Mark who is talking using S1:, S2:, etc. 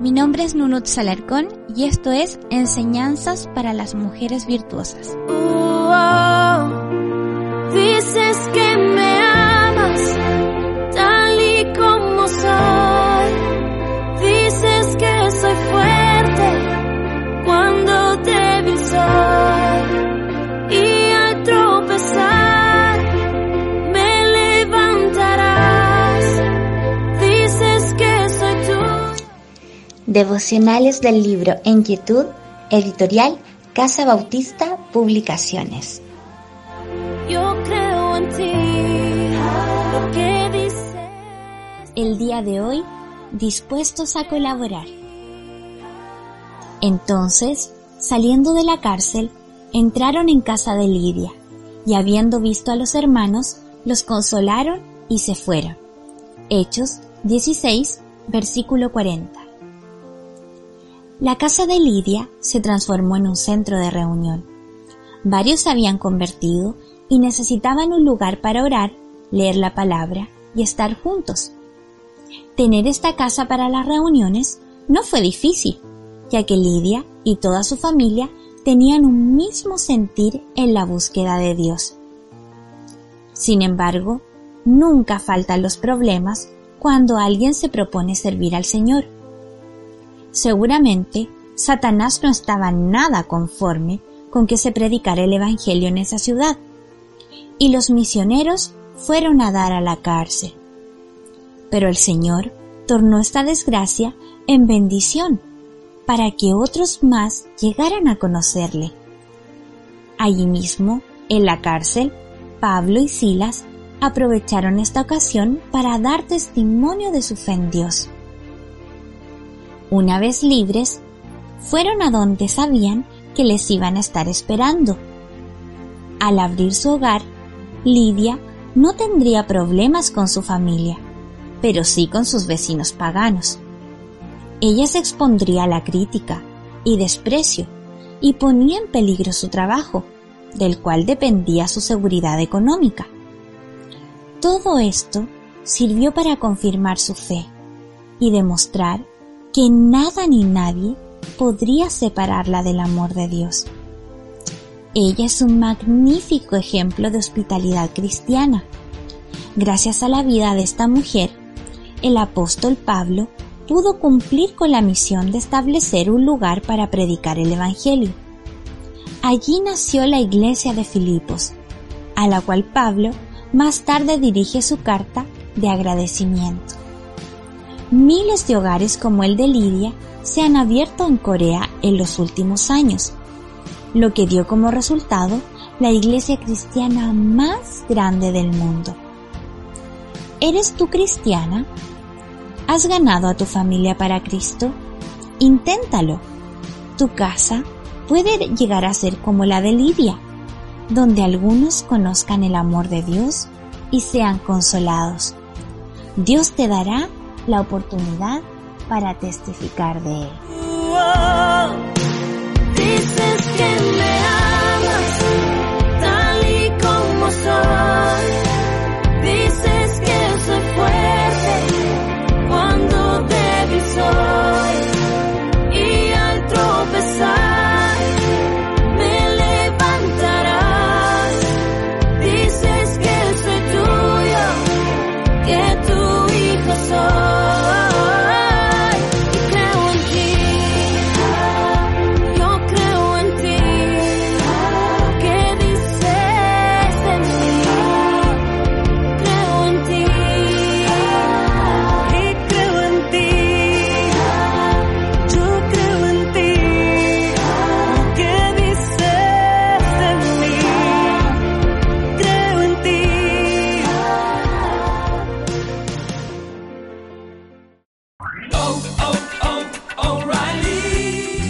S1: Mi nombre es Nunut Salarcón y esto es Enseñanzas para las Mujeres Virtuosas.
S2: dices que
S1: Devocionales del libro En Quietud, editorial Casa Bautista Publicaciones.
S2: Yo creo en ti, lo que dices.
S1: El día de hoy, dispuestos a colaborar. Entonces, saliendo de la cárcel, entraron en casa de Lidia, y habiendo visto a los hermanos, los consolaron y se fueron. Hechos 16, versículo 40. La casa de Lidia se transformó en un centro de reunión. Varios se habían convertido y necesitaban un lugar para orar, leer la palabra y estar juntos. Tener esta casa para las reuniones no fue difícil, ya que Lidia y toda su familia tenían un mismo sentir en la búsqueda de Dios. Sin embargo, nunca faltan los problemas cuando alguien se propone servir al Señor. Seguramente, Satanás no estaba nada conforme con que se predicara el Evangelio en esa ciudad, y los misioneros fueron a dar a la cárcel. Pero el Señor tornó esta desgracia en bendición para que otros más llegaran a conocerle. Allí mismo, en la cárcel, Pablo y Silas aprovecharon esta ocasión para dar testimonio de su fe en Dios. Una vez libres, fueron a donde sabían que les iban a estar esperando. Al abrir su hogar, Lidia no tendría problemas con su familia, pero sí con sus vecinos paganos. Ella se expondría a la crítica y desprecio y ponía en peligro su trabajo, del cual dependía su seguridad económica. Todo esto sirvió para confirmar su fe y demostrar que nada ni nadie podría separarla del amor de Dios. Ella es un magnífico ejemplo de hospitalidad cristiana. Gracias a la vida de esta mujer, el apóstol Pablo pudo cumplir con la misión de establecer un lugar para predicar el Evangelio. Allí nació la iglesia de Filipos, a la cual Pablo más tarde dirige su carta de agradecimiento. Miles de hogares como el de Lidia se han abierto en Corea en los últimos años, lo que dio como resultado la iglesia cristiana más grande del mundo. ¿Eres tú cristiana? ¿Has ganado a tu familia para Cristo? Inténtalo. Tu casa puede llegar a ser como la de Lidia, donde algunos conozcan el amor de Dios y sean consolados. Dios te dará la oportunidad para testificar de Él.